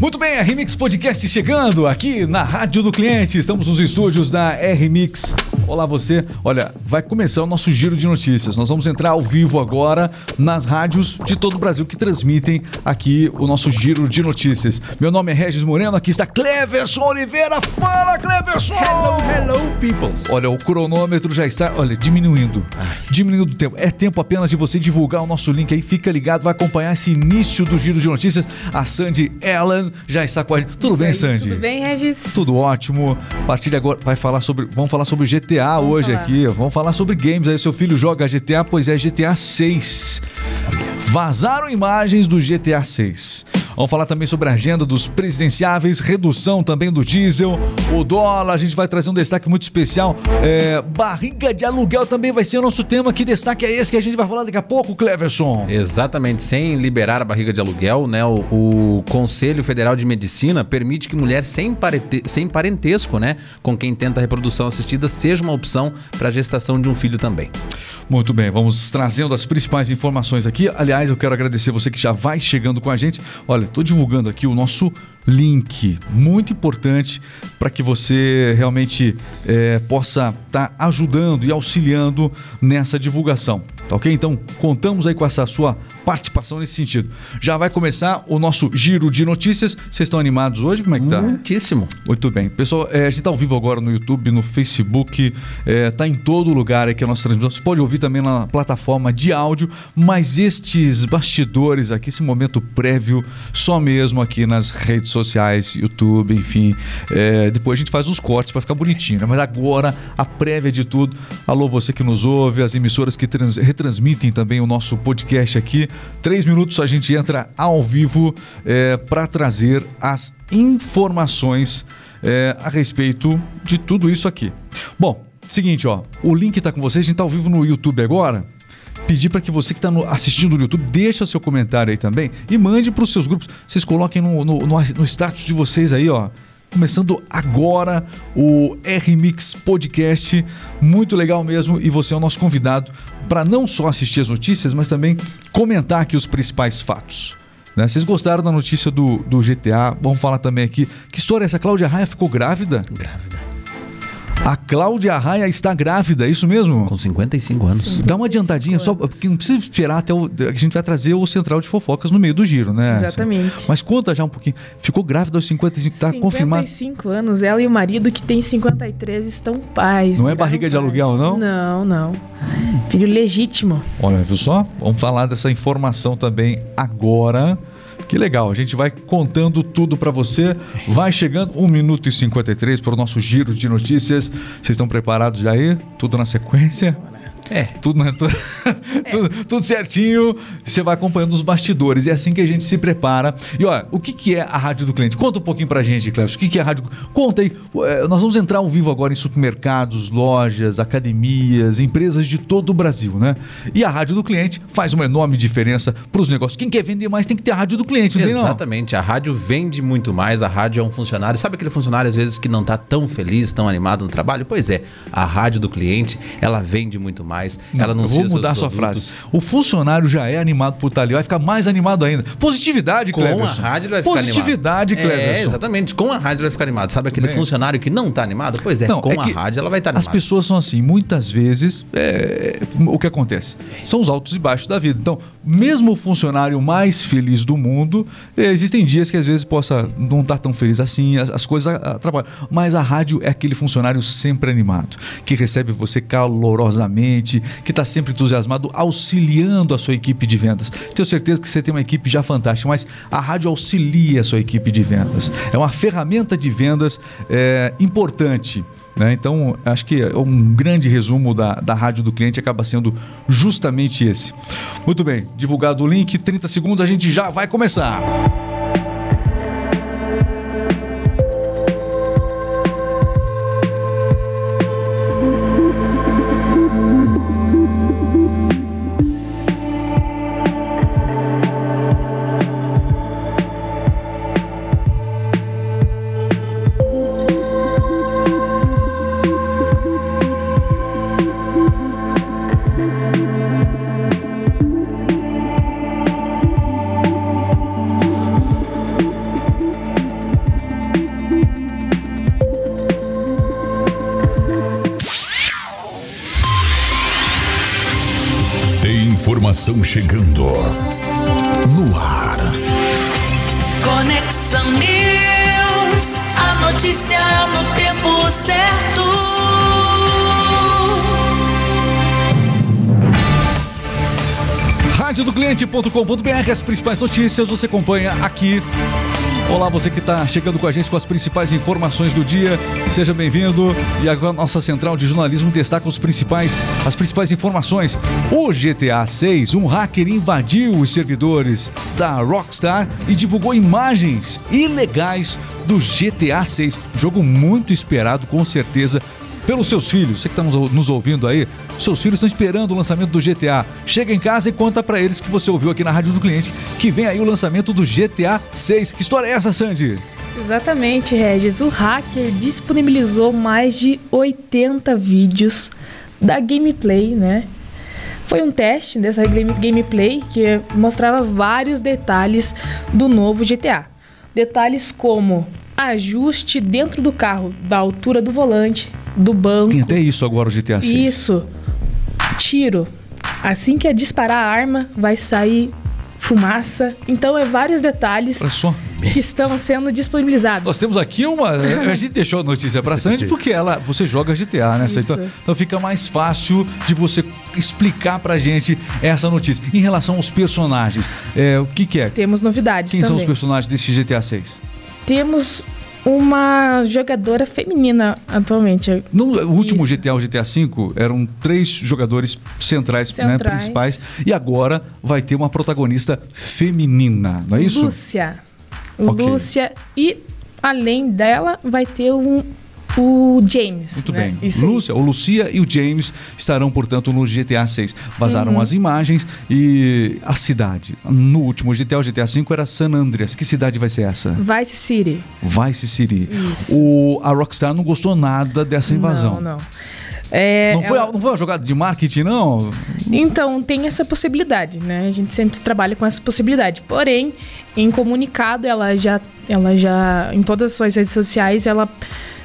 Muito bem, a Remix Podcast chegando aqui na Rádio do Cliente. Estamos nos estúdios da R-Mix. Olá você. Olha, vai começar o nosso giro de notícias. Nós vamos entrar ao vivo agora nas rádios de todo o Brasil que transmitem aqui o nosso giro de notícias. Meu nome é Regis Moreno, aqui está Cleverson Oliveira. Fala, Cleverson! Hello, hello, peoples. Olha, o cronômetro já está, olha, diminuindo. Diminuindo o tempo. É tempo apenas de você divulgar o nosso link aí. Fica ligado, vai acompanhar esse início do giro de notícias. A Sandy Ellen já está com a gente. Tudo Isso bem, aí, Sandy? Tudo bem, Regis? Tudo ótimo. A partir de agora vai falar sobre, vamos falar sobre GTA hoje falar. aqui. Vamos falar sobre games. Aí seu filho joga GTA, pois é GTA 6. Vazaram imagens do GTA 6. Vamos falar também sobre a agenda dos presidenciáveis, redução também do diesel, o dólar. A gente vai trazer um destaque muito especial. É, barriga de aluguel também vai ser o nosso tema. Que destaque é esse que a gente vai falar daqui a pouco, Cleverson? Exatamente, sem liberar a barriga de aluguel, né? O, o Conselho Federal de Medicina permite que mulher sem, parente- sem parentesco, né, com quem tenta a reprodução assistida, seja uma opção para a gestação de um filho também. Muito bem, vamos trazendo as principais informações aqui. Aliás, eu quero agradecer você que já vai chegando com a gente. Olha, estou divulgando aqui o nosso link, muito importante para que você realmente eh, possa estar ajudando e auxiliando nessa divulgação, tá ok? Então, contamos aí com essa sua participação nesse sentido. Já vai começar o nosso giro de notícias. Vocês estão animados hoje? Como é que tá? Muitíssimo. Muito bem. Pessoal, é, a gente está ao vivo agora no YouTube, no Facebook, está em todo lugar aqui a nossa transmissão. Você pode ouvir também na plataforma de áudio, mas estes bastidores aqui, esse momento prévio, só mesmo aqui nas redes sociais, YouTube, enfim. É, depois a gente faz os cortes para ficar bonitinho, né? Mas agora, a prévia de tudo. Alô, você que nos ouve, as emissoras que trans- retransmitem também o nosso podcast aqui. Três minutos a gente entra ao vivo para trazer as informações é, a respeito de tudo isso aqui. Bom, seguinte, ó, o link tá com vocês, a gente tá ao vivo no YouTube agora. Pedir para que você que está assistindo no YouTube deixa seu comentário aí também e mande para os seus grupos. Vocês coloquem no, no, no, no status de vocês aí, ó. Começando agora o R-Mix Podcast, muito legal mesmo, e você é o nosso convidado para não só assistir as notícias, mas também comentar aqui os principais fatos. né? Vocês gostaram da notícia do, do GTA? Vamos falar também aqui. Que história é essa? Cláudia Raia ficou grávida? Grávida. A Cláudia Raia está grávida, é isso mesmo? Com 55 anos. Dá uma adiantadinha só, porque não precisa esperar até o. A gente vai trazer o Central de Fofocas no meio do giro, né? Exatamente. Mas conta já um pouquinho. Ficou grávida aos 55, tá confirmado. 55 anos, ela e o marido que tem 53 estão pais. Não é barriga de pais. aluguel, não? Não, não. Filho legítimo. Olha, viu só? Vamos falar dessa informação também agora. Que legal, a gente vai contando tudo pra você. Vai chegando 1 minuto e 53 para o nosso giro de notícias. Vocês estão preparados já aí? Tudo na sequência? É. Tudo, né? tudo, tudo, tudo certinho. Você vai acompanhando os bastidores. É assim que a gente se prepara. E olha, o que, que é a rádio do cliente? Conta um pouquinho pra gente, Cléber. O que, que é a rádio? Conta aí. Nós vamos entrar ao vivo agora em supermercados, lojas, academias, empresas de todo o Brasil, né? E a rádio do cliente faz uma enorme diferença pros negócios. Quem quer vender mais tem que ter a rádio do cliente, não tem não? Exatamente, a rádio vende muito mais, a rádio é um funcionário. Sabe aquele funcionário às vezes que não tá tão feliz, tão animado no trabalho? Pois é, a rádio do cliente, ela vende muito mais, ela eu anuncia vou os seus mudar sua frase. O funcionário já é animado por estar ali, vai ficar mais animado ainda. Positividade, Com Cleverson. a rádio vai ficar Positividade, animado. Cleverson. É, exatamente. Com a rádio vai ficar animado. Sabe aquele Bem. funcionário que não tá animado? Pois é, Não, com é a rádio ela vai estar As animada. pessoas são assim, muitas vezes, é, o que acontece? São os altos e baixos da vida. Então, mesmo o funcionário mais feliz do mundo, é, existem dias que às vezes possa não estar tão feliz assim, as, as coisas atrapalham. Mas a rádio é aquele funcionário sempre animado, que recebe você calorosamente, que está sempre entusiasmado, auxiliando a sua equipe de vendas. Tenho certeza que você tem uma equipe já fantástica, mas a rádio auxilia a sua equipe de vendas. É uma ferramenta de vendas é, importante. né? Então, acho que um grande resumo da, da rádio do cliente acaba sendo justamente esse. Muito bem, divulgado o link, 30 segundos, a gente já vai começar. Informação chegando no ar. Conexão News, a notícia no tempo certo. Rádio do cliente.com.br, as principais notícias você acompanha aqui. Olá, você que está chegando com a gente com as principais informações do dia, seja bem-vindo. E agora nossa central de jornalismo destaca os principais, as principais informações. O GTA 6, um hacker invadiu os servidores da Rockstar e divulgou imagens ilegais do GTA 6, jogo muito esperado com certeza pelos seus filhos. Você que está nos ouvindo aí, seus filhos estão esperando o lançamento do GTA. Chega em casa e conta para eles que você ouviu aqui na Rádio do Cliente que vem aí o lançamento do GTA 6. Que história é essa, Sandy? Exatamente, Regis. O hacker disponibilizou mais de 80 vídeos da gameplay, né? Foi um teste dessa gameplay que mostrava vários detalhes do novo GTA. Detalhes como ajuste dentro do carro, da altura do volante, do banco. Tem até isso agora o GTA 6. Isso. Tiro. Assim que é disparar a arma, vai sair fumaça. Então é vários detalhes que estão sendo disponibilizados. Nós temos aqui uma. A gente deixou a notícia pra Sandy porque ela, você joga GTA, né? Isso. Então, então fica mais fácil de você explicar pra gente essa notícia. Em relação aos personagens, é, o que, que é? Temos novidades Quem são também. os personagens desse GTA 6? Temos uma jogadora feminina atualmente. No último Isso. GTA, o GTA V, eram três jogadores centrais, Né, Centrais. principais. E agora vai ter uma protagonista feminina, não é isso? Lúcia. Ok. Lúcia. E além dela, vai ter um, o James. Muito né? bem. Isso. Lúcia, o Lucia e o James estarão, portanto, no GTA 6. Vazaram Uhum. as imagens e a cidade. No último GTA, o GTA 5 era San Andreas. Que cidade vai ser essa? Vice City. Vice City. Isso. O, a Rockstar não gostou nada dessa invasão. Não, não. É, Não foi, ela- não foi uma jogada de marketing, não? Então, tem essa possibilidade, né? A gente sempre trabalha com essa possibilidade. Porém, em comunicado, ela já, ela já, em todas as suas redes sociais, ela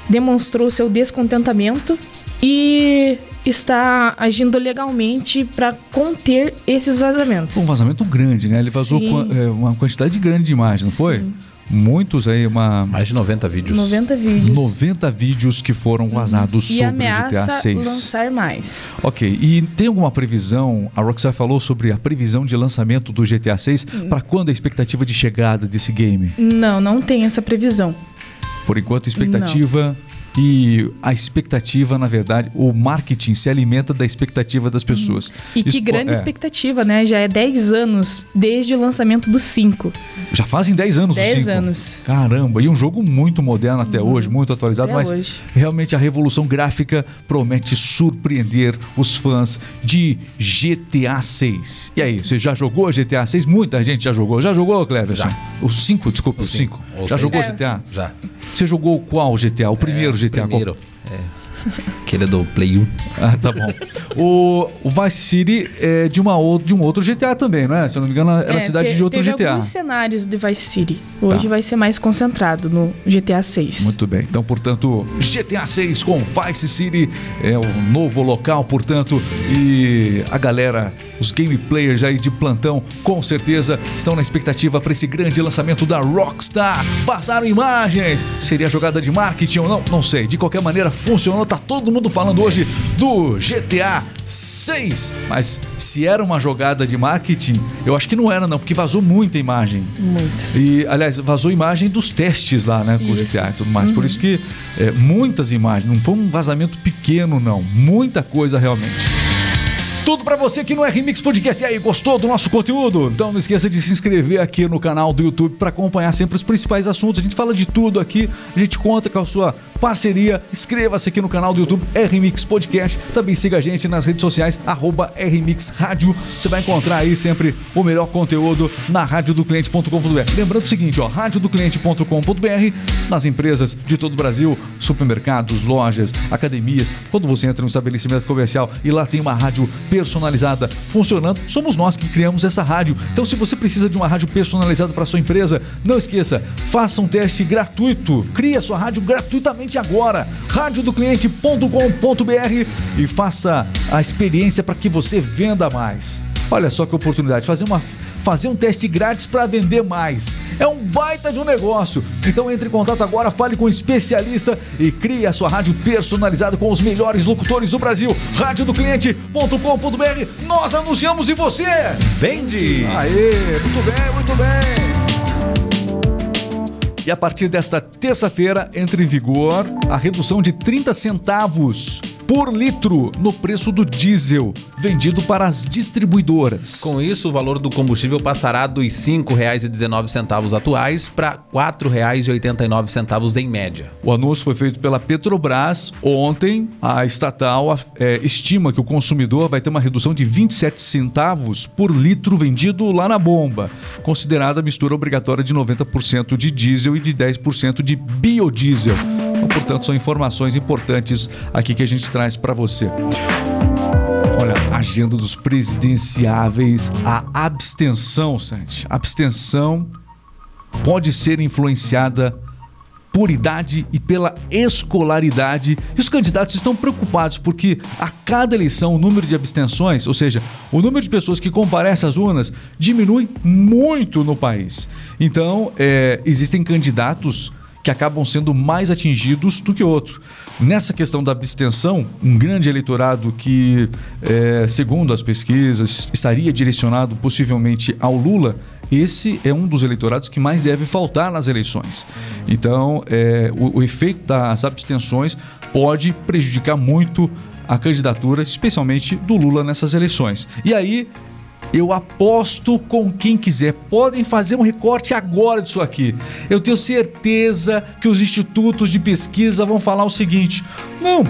demonstrou seu descontentamento e está agindo legalmente para conter esses vazamentos. Foi um vazamento grande, né? Ele vazou Sim. é, uma quantidade grande de imagens, não foi? Sim. Muitos aí, uma. Mais de 90 vídeos. 90 vídeos. 90 vídeos que foram vazados e sobre o GTA ameaça 6. lançar mais. Ok, e tem alguma previsão? A Rockstar falou sobre a previsão de lançamento do GTA 6 Hum. para quando a expectativa de chegada desse game? Não, não tem essa previsão. Por enquanto, expectativa e a expectativa, na verdade, o marketing se alimenta da expectativa das pessoas. E que Isso grande é, expectativa, né? Já é 10 anos desde o lançamento do 5. Já fazem 10 anos. os 10 cinco. anos. Caramba, e um jogo muito moderno até hoje, muito atualizado, Uhum. Até mas hoje. realmente a revolução gráfica promete surpreender os fãs de GTA 6. E aí, você já jogou GTA 6? Muita gente já jogou. Já jogou, Cleverson? Já. O 5, desculpa, o O 5. cinco. Ou Já seis. jogou É, GTA? Já. Você jogou qual GTA? O primeiro É, GTA? qual? Primeiro. É. Aquele do Play 1. Ah, tá bom. o, o Vice City é de, uma, ou- de um outro GTA também, não é? Se eu não me engano, era a É, cidade te- de outro teve GTA. alguns cenários de Vice City. Hoje Tá. vai ser mais concentrado no GTA 6. Muito bem. Então, portanto, GTA 6 com Vice City é o novo local, portanto, e a galera, os game players aí de plantão, com certeza estão na expectativa para esse grande lançamento da Rockstar. Vazaram imagens. Seria jogada de marketing ou não? Não sei. De qualquer maneira, funcionou. Tá todo mundo falando hoje do GTA 6. Mas se era uma jogada de marketing, eu acho que não era não, porque vazou muita imagem. Muita. E, aliás, vazou imagem dos testes lá, né? Com o. GTA e tudo mais. Por isso que é, muitas imagens, não foi um vazamento pequeno, não. Muita coisa realmente. Tudo pra você que não é Remix Podcast. E aí, gostou do nosso conteúdo? Então não esqueça de se inscrever aqui no canal do YouTube pra acompanhar sempre os principais assuntos. A gente fala de tudo aqui, a gente conta com a sua parceria. Inscreva-se aqui no canal do YouTube RMix Podcast. Também siga a gente nas redes sociais, arroba RMix Rádio. Você vai encontrar aí sempre o melhor conteúdo na radiodocliente.com.br. Lembrando o seguinte, ó, radiodocliente.com.br nas empresas de todo o Brasil, supermercados, lojas, academias. Quando você entra no estabelecimento comercial e lá tem uma rádio personalizada funcionando, somos nós que criamos essa rádio. Então, se você precisa de uma rádio personalizada para sua empresa, não esqueça, faça um teste gratuito. Crie a sua rádio gratuitamente agora. radiodocliente.com.br e faça a experiência para que você venda mais. Olha só que oportunidade, fazer uma fazer um teste grátis para vender mais. É um baita de um negócio. Então entre em contato agora, fale com um especialista e crie a sua rádio personalizada com os melhores locutores do Brasil. Radiodocliente.com.br. Nós anunciamos e você Vende! Aê, muito bem, muito bem. E a partir desta terça-feira entra em vigor a redução de 30 centavos por litro no preço do diesel vendido para as distribuidoras. Com isso, o valor do combustível passará dos R$ 5,19 atuais para R$ 4,89 em média. O anúncio foi feito pela Petrobras. Ontem, a estatal é, estima que o consumidor vai ter uma redução de 27 centavos por litro vendido lá na bomba, considerada a mistura obrigatória de 90% de diesel e de 10% de biodiesel. Portanto, são informações importantes aqui que a gente traz para você. Olha, agenda dos presidenciáveis, a abstenção, Santi. Abstenção pode ser influenciada por idade e pela escolaridade. E os candidatos estão preocupados porque a cada eleição o número de abstenções, ou seja, o número de pessoas que comparecem às urnas, diminui muito no país. Então, é, existem candidatos que acabam sendo mais atingidos do que outros. Nessa questão da abstenção, um grande eleitorado que, é, segundo as pesquisas, estaria direcionado possivelmente ao Lula, esse é um dos eleitorados que mais deve faltar nas eleições. Então, é, o, o efeito das abstenções pode prejudicar muito a candidatura, especialmente do Lula nessas eleições. E aí eu aposto com quem quiser. Podem fazer um recorte agora disso aqui. Eu tenho certeza que os institutos de pesquisa vão falar o seguinte: não.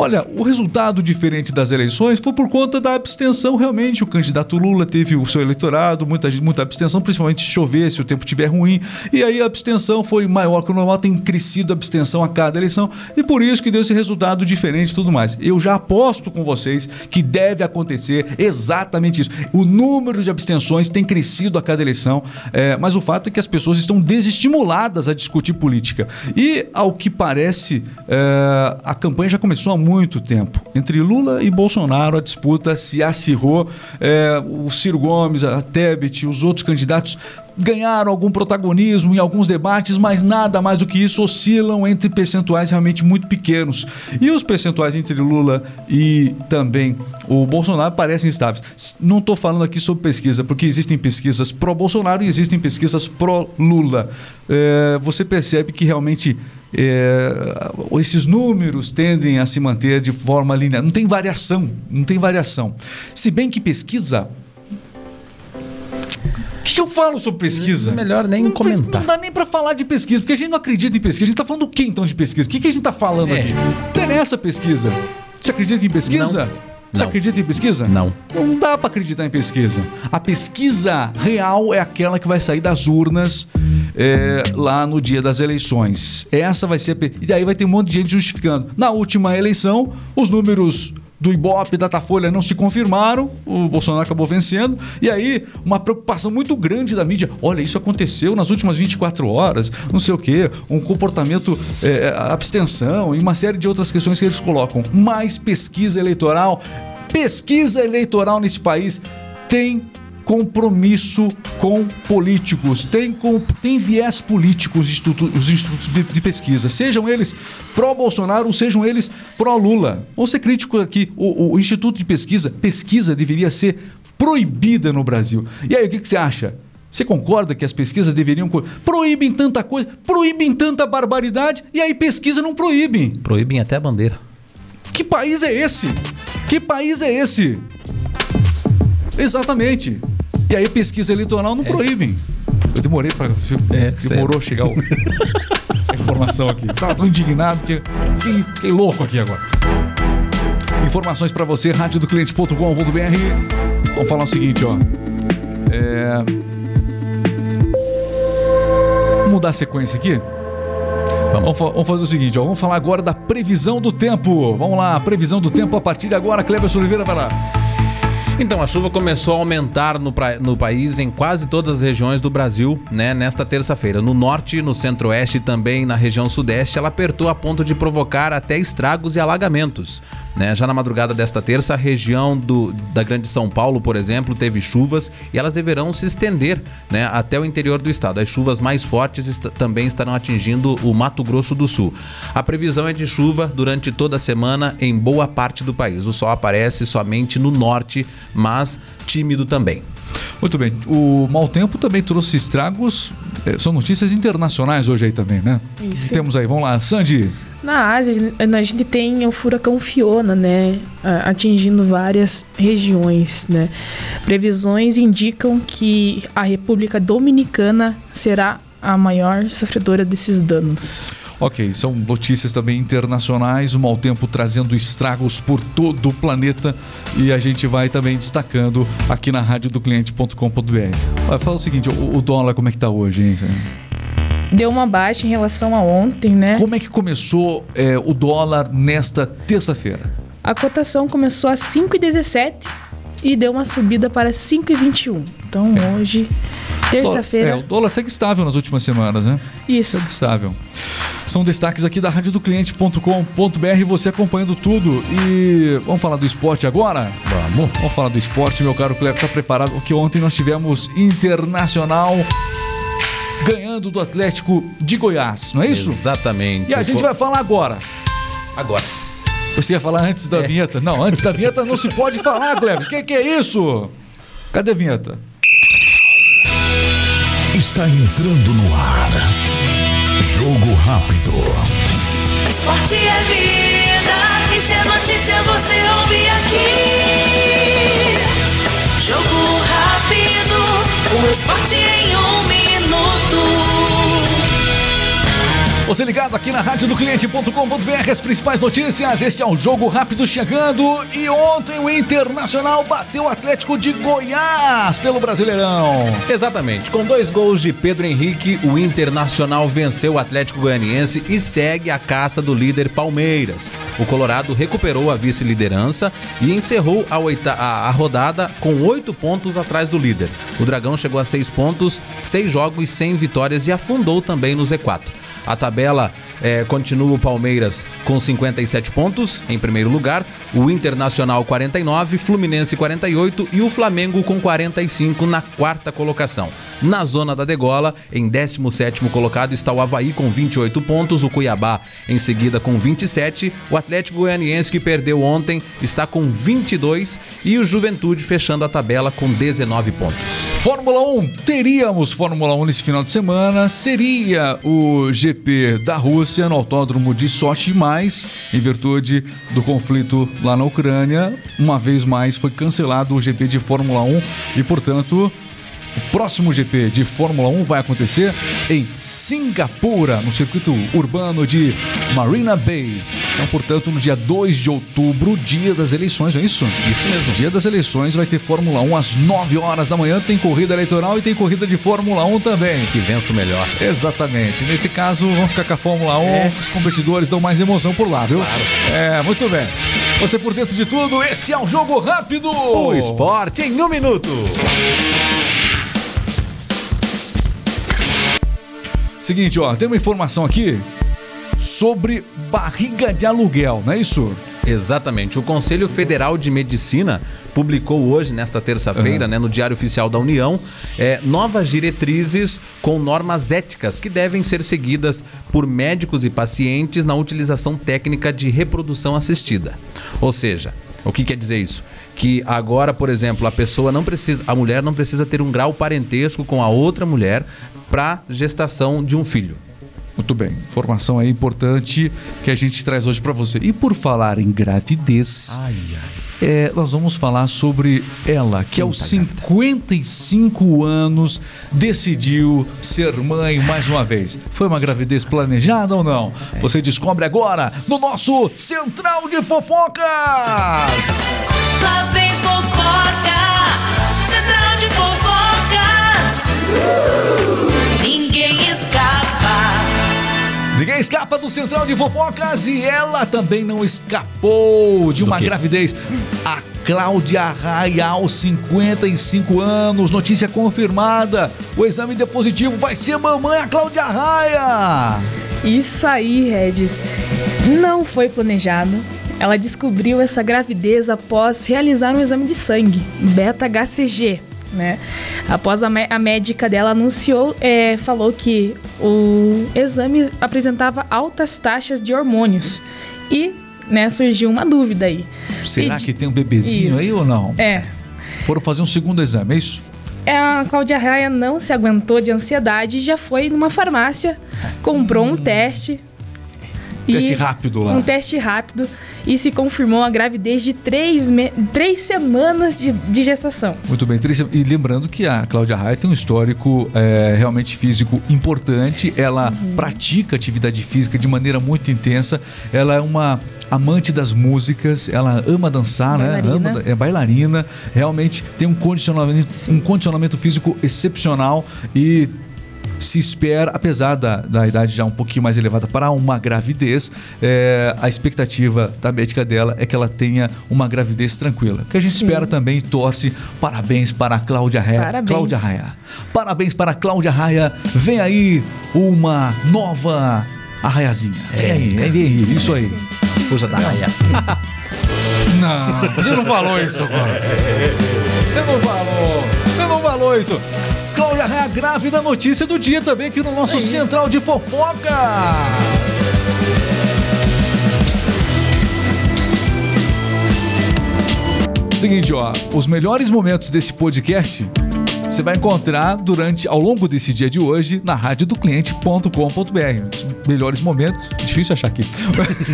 Olha, o resultado diferente das eleições foi por conta da abstenção. Realmente, o candidato Lula teve o seu eleitorado, muita, muita abstenção, principalmente se chover, se o tempo estiver ruim. E aí a abstenção foi maior que o normal, tem crescido a abstenção a cada eleição. E por isso que deu esse resultado diferente e tudo mais. Eu já aposto com vocês que deve acontecer exatamente isso. O número de abstenções tem crescido a cada eleição, é, mas o fato é que as pessoas estão desestimuladas a discutir política. E, ao que parece, é, a campanha já começou há muito tempo. Entre Lula e Bolsonaro, a disputa se acirrou. É, o Ciro Gomes, a Tebet, os outros candidatos ganharam algum protagonismo em alguns debates, mas nada mais do que isso oscilam entre percentuais realmente muito pequenos. E os percentuais entre Lula e também o Bolsonaro parecem estáveis. Não estou falando aqui sobre pesquisa, porque existem pesquisas pró-Bolsonaro e existem pesquisas pró-Lula. É, você percebe que realmente é, esses números tendem a se manter de forma linear. Não tem variação, não tem variação. Se bem que pesquisa. O que, que eu falo sobre pesquisa? Melhor nem não, comentar. Não dá nem pra falar de pesquisa, porque a gente não acredita em pesquisa. A gente tá falando do que então de pesquisa? O que, que a gente tá falando É. aqui? Interessa pesquisa. Você acredita em pesquisa? Não. Você Não. acredita em pesquisa? Não. Não dá pra acreditar em pesquisa. A pesquisa real é aquela que vai sair das urnas é, lá no dia das eleições. Essa vai ser. E daí vai ter um monte de gente justificando. Na última eleição, os números do Ibope, Datafolha não se confirmaram, o Bolsonaro acabou vencendo, e aí uma preocupação muito grande da mídia. Olha, isso aconteceu nas últimas 24 horas, não sei o quê, um comportamento, é, abstenção e uma série de outras questões que eles colocam. Mais pesquisa eleitoral. Pesquisa eleitoral nesse país tem compromisso com políticos, tem, com, tem viés políticos os institutos, os institutos de, de pesquisa, sejam eles pró-Bolsonaro ou sejam eles pró-Lula. Vou ser crítico aqui, o, o Instituto de Pesquisa, pesquisa deveria ser proibida no Brasil. E aí, o que, que você acha? Você concorda que as pesquisas deveriam. Proíbem tanta coisa, proíbem tanta barbaridade, e aí pesquisa não proíbem. Proíbem até a bandeira. Que país é esse? Que país é esse? Exatamente. E aí pesquisa eleitoral não proíbem. Eu demorei para É, demorou a chegar o... a informação aqui. Tava tão indignado que fiquei, fiquei louco aqui agora. Informações para você, radiodocliente.com.br. Vamos falar o seguinte, ó. É... Vamos mudar a sequência aqui? Vamos, vamos fazer o seguinte, ó, vamos falar agora da previsão do tempo. Vamos lá, previsão do tempo a partir de agora. Cleber Oliveira vai lá. Então, a chuva começou a aumentar no, pra- no país em quase todas as regiões do Brasil, né, nesta terça-feira. No norte, no centro-oeste e também na região sudeste, ela apertou a ponto de provocar até estragos e alagamentos. Né? Já na madrugada desta terça, a região do, da Grande São Paulo, por exemplo, teve chuvas e elas deverão se estender né, até o interior do estado. As chuvas mais fortes est também estarão atingindo o Mato Grosso do Sul. A previsão é de chuva durante toda a semana em boa parte do país. O sol aparece somente no norte, mas tímido também. Muito bem. O mau tempo também trouxe estragos. eh, São notícias internacionais hoje aí também, né? Isso. O que temos aí? Vamos lá, Sandy. Na Ásia, a gente tem o furacão Fiona, né? Atingindo várias regiões, né? Previsões indicam que a República Dominicana será a maior sofredora desses danos. Ok, são notícias também internacionais, o mau tempo trazendo estragos por todo o planeta e a gente vai também destacando aqui na rádio do cliente.com.br. Vai falar o seguinte, o, dólar como é que tá hoje, hein? Deu uma baixa em relação a ontem, né? Como é que começou é, o dólar nesta terça-feira? A cotação começou a 5,17 e deu uma subida para 5,21. Então hoje, É, o terça-feira, dólar segue estável nas últimas semanas, né? isso. Segue estável. São destaques aqui da rádio do cliente.com.br, você acompanhando tudo. E vamos falar do esporte agora? Vamos. Vamos falar do esporte, meu caro Cleber, tá preparado? Porque ontem nós tivemos Internacional ganhando do Atlético de Goiás, não é isso? Exatamente. E a gente vai falar agora. Agora. Você ia falar antes da É. vinheta? Não, antes da vinheta não se pode falar, Cleber. O que, que é isso? Cadê a vinheta? Está entrando no ar. Jogo rápido. Esporte é vida, e se é notícia você ouve aqui. Jogo rápido, o esporte Você ligado aqui na rádio do cliente.com.br, as principais notícias. Este é o Jogo Rápido chegando. E ontem o Internacional bateu o Atlético de Goiás pelo Brasileirão. Exatamente. Com dois gols de Pedro Henrique, o Internacional venceu o Atlético Goianiense e segue a caça do líder Palmeiras. O Colorado recuperou a vice-liderança e encerrou a, oita- a rodada com oito pontos atrás do líder. O Dragão chegou a seis pontos, seis jogos, sem vitórias e afundou também no Z4. A tabela eh, continua o Palmeiras com 57 pontos em primeiro lugar, o Internacional 49, Fluminense 48 e o Flamengo com 45 na quarta colocação. Na zona da degola, em 17º colocado está o Havaí com 28 pontos, o Cuiabá em seguida com 27, o Atlético Goianiense que perdeu ontem está com 22 e o Juventude fechando a tabela com 19 pontos. Fórmula 1, teríamos Fórmula 1 nesse final de semana, seria o GP da Rússia no autódromo de Sochi, mas em virtude do conflito lá na Ucrânia, uma vez mais foi cancelado o GP de Fórmula 1 e, portanto, o próximo GP de Fórmula 1 vai acontecer em Singapura, no circuito urbano de Marina Bay. Então, portanto, no dia 2 de outubro, dia das eleições, não é isso? Isso mesmo. Dia das eleições vai ter Fórmula 1 às 9 horas da manhã, tem corrida eleitoral e tem corrida de Fórmula 1 também. Que vença o melhor. Exatamente. Nesse caso, vamos ficar com a Fórmula 1. É. Os competidores dão mais emoção por lá, viu? É, muito bem. Você por dentro de tudo, este é o Jogo Rápido! O esporte em um minuto. Seguinte, ó, tem uma informação aqui sobre barriga de aluguel, não é isso? Exatamente. O Conselho Federal de Medicina publicou hoje, nesta terça-feira, né, no Diário Oficial da União, é, novas diretrizes com normas éticas que devem ser seguidas por médicos e pacientes na utilização técnica de reprodução assistida. Ou seja, o que quer dizer isso? Que agora, por exemplo, a pessoa não precisa, a mulher não precisa ter um grau parentesco com a outra mulher para gestação de um filho. Muito bem, informação aí importante que a gente traz hoje pra você. E por falar em gravidez, Ai, ai. É, nós vamos falar sobre ela, que aos 55 anos decidiu ser mãe mais uma vez. Foi uma gravidez planejada ou não? Você descobre agora no nosso Central de Fofocas! Lá vem fofoca, central de fofocas. Ninguém escapa do Central de Fofocas e ela também não escapou de uma gravidez. A Cláudia Raia, aos 55 anos, notícia confirmada. O exame de positivo vai ser mamãe a Cláudia Raia. Isso aí, Regis. Não foi planejado. ela descobriu essa gravidez após realizar um exame de sangue, beta-HCG, né? Após a, a médica dela anunciou, é, falou que o exame apresentava altas taxas de hormônios e, né, surgiu uma dúvida aí. Será Pedi- que tem um bebezinho Isso. aí ou não? É, Foram fazer um segundo exame, é isso? É, A Cláudia Raia não se aguentou de ansiedade e já foi numa farmácia, comprou um teste. E- Teste rápido lá. Um teste rápido e se confirmou a gravidez de três, me- três semanas de, de gestação. Muito bem, Trícia. E lembrando que a Cláudia Raia tem um histórico é, realmente físico importante. Ela Uhum. pratica atividade física de maneira muito intensa. Ela é uma amante das músicas. Ela ama dançar, né? Bailarina. Ama, é bailarina. Realmente tem um condicionamento, Sim. um condicionamento físico excepcional e se espera, apesar da, da idade já um pouquinho mais elevada para uma gravidez, é, a expectativa da médica dela é que ela tenha uma gravidez tranquila. Que a gente Sim. espera também e torce. Parabéns para a Cláudia Raia. Parabéns. Cláudia Raia. Parabéns para a Cláudia Raia. Vem aí uma nova arraiazinha. Vem aí, vem aí, isso aí. Força da raia. Não, você não falou isso agora. Você não falou. Você não falou isso. Cláudia Raia grávida, notícia do dia também aqui no nosso Central de Fofoca. Seguinte, ó, os melhores momentos desse podcast você vai encontrar durante ao longo desse dia de hoje na radiodocliente.com.br. Os melhores momentos, difícil achar aqui.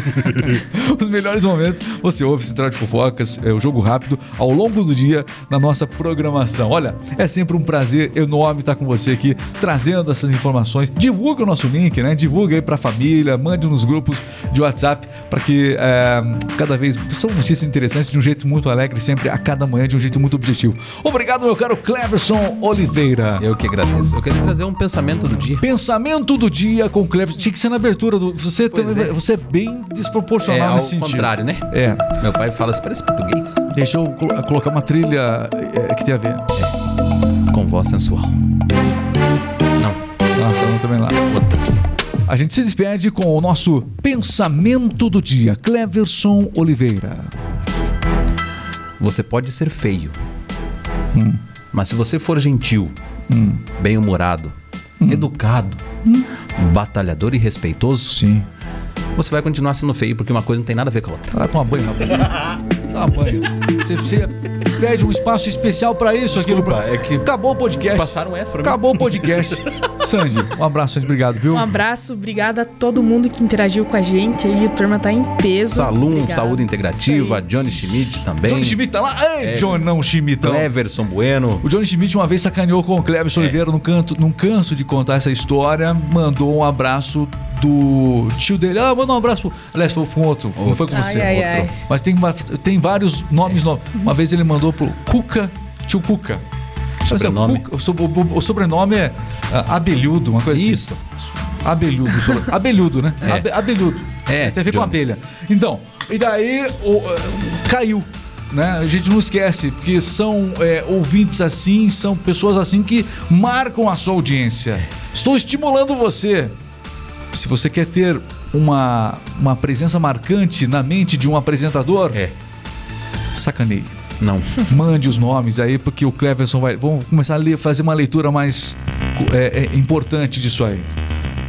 Os melhores momentos você ouve Central de Fofocas, é, o jogo rápido ao longo do dia na nossa programação. Olha, é sempre um prazer enorme estar com você aqui trazendo essas informações. Divulga o nosso link, né? Divulga aí pra família, mande nos grupos de WhatsApp para que é, cada vez são notícias interessantes de um jeito muito alegre, sempre a cada manhã de um jeito muito objetivo. Obrigado, meu caro Cleverson Oliveira. Eu que agradeço. Eu queria trazer um pensamento do dia. Pensamento do dia com Cleverson. Tinha que ser na abertura do. Você, também- é. você é bem desproporcional É, ao nesse sentido. contrário, né? É. Meu pai fala, isso parece português. Deixa eu colo- colocar uma trilha é, que tem a ver. Com voz sensual. Não. Nossa, não também lá. outra. A gente se despede com o nosso pensamento do dia. Cleverson Oliveira. Você pode ser feio. Hum. Mas se você for gentil, bem-humorado, Hum. educado, batalhador e respeitoso, Sim. você vai continuar sendo feio, porque uma coisa não tem nada a ver com a outra. Vai tomar banho, rapaz. Toma banho. Você, você pede um espaço especial pra isso aqui no Desculpa, é que Acabou o podcast. passaram essa pra mim. Acabou o podcast. Sandy, um abraço, Sandy. Obrigado, viu? Um abraço, obrigada a todo mundo que interagiu com a gente aí, a turma tá em peso. Salum. Saúde Integrativa. Johnny Schmidt também. Johnny Schmidt tá lá. Ei, É. John, não, Schmidt. Cleverson Bueno. O Johnny Schmidt uma vez sacaneou com o Cleverson Oliveira no canto, não canso de contar essa história, mandou um abraço do tio dele. Ah, mandou um abraço pro. Aliás, foi com outro. Não foi com Ai, você. ai, outro. ai. Mas tem, tem vários nomes novos. Uma vez ele mandou pro Cuca, tio Cuca. Sobrenome. Cuca, o, so- o- o sobrenome é ah, Abelhudo, uma coisa Isso. assim. Abelhudo. sobre- Abelhudo, né? É. Abe- abelhudo. É, Tem a ver com abelha. Então, e daí o, ah, caiu. Né? A gente não esquece, porque são é, ouvintes assim, são pessoas assim que marcam a sua audiência. Estou estimulando você. Se você quer ter uma, uma presença marcante na mente de um apresentador, É. sacaneie. Não. Mande os nomes aí, porque o Cleverson vai. Vamos começar a ler- fazer uma leitura mais é, é, importante disso aí.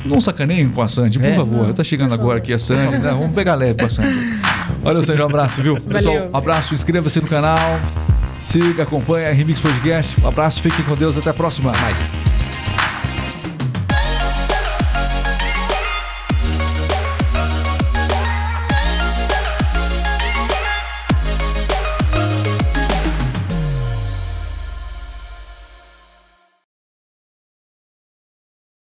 Não sacaneiem com a Sandy, por É. favor. Tá chegando agora aqui a Sandy. né? Vamos pegar leve com a Sandy. Olha, Sandy, um abraço, viu? Pessoal, abraço, inscreva-se no canal. Siga, acompanhe a Remix Podcast. Um abraço, fiquem com Deus, até a próxima. Mais.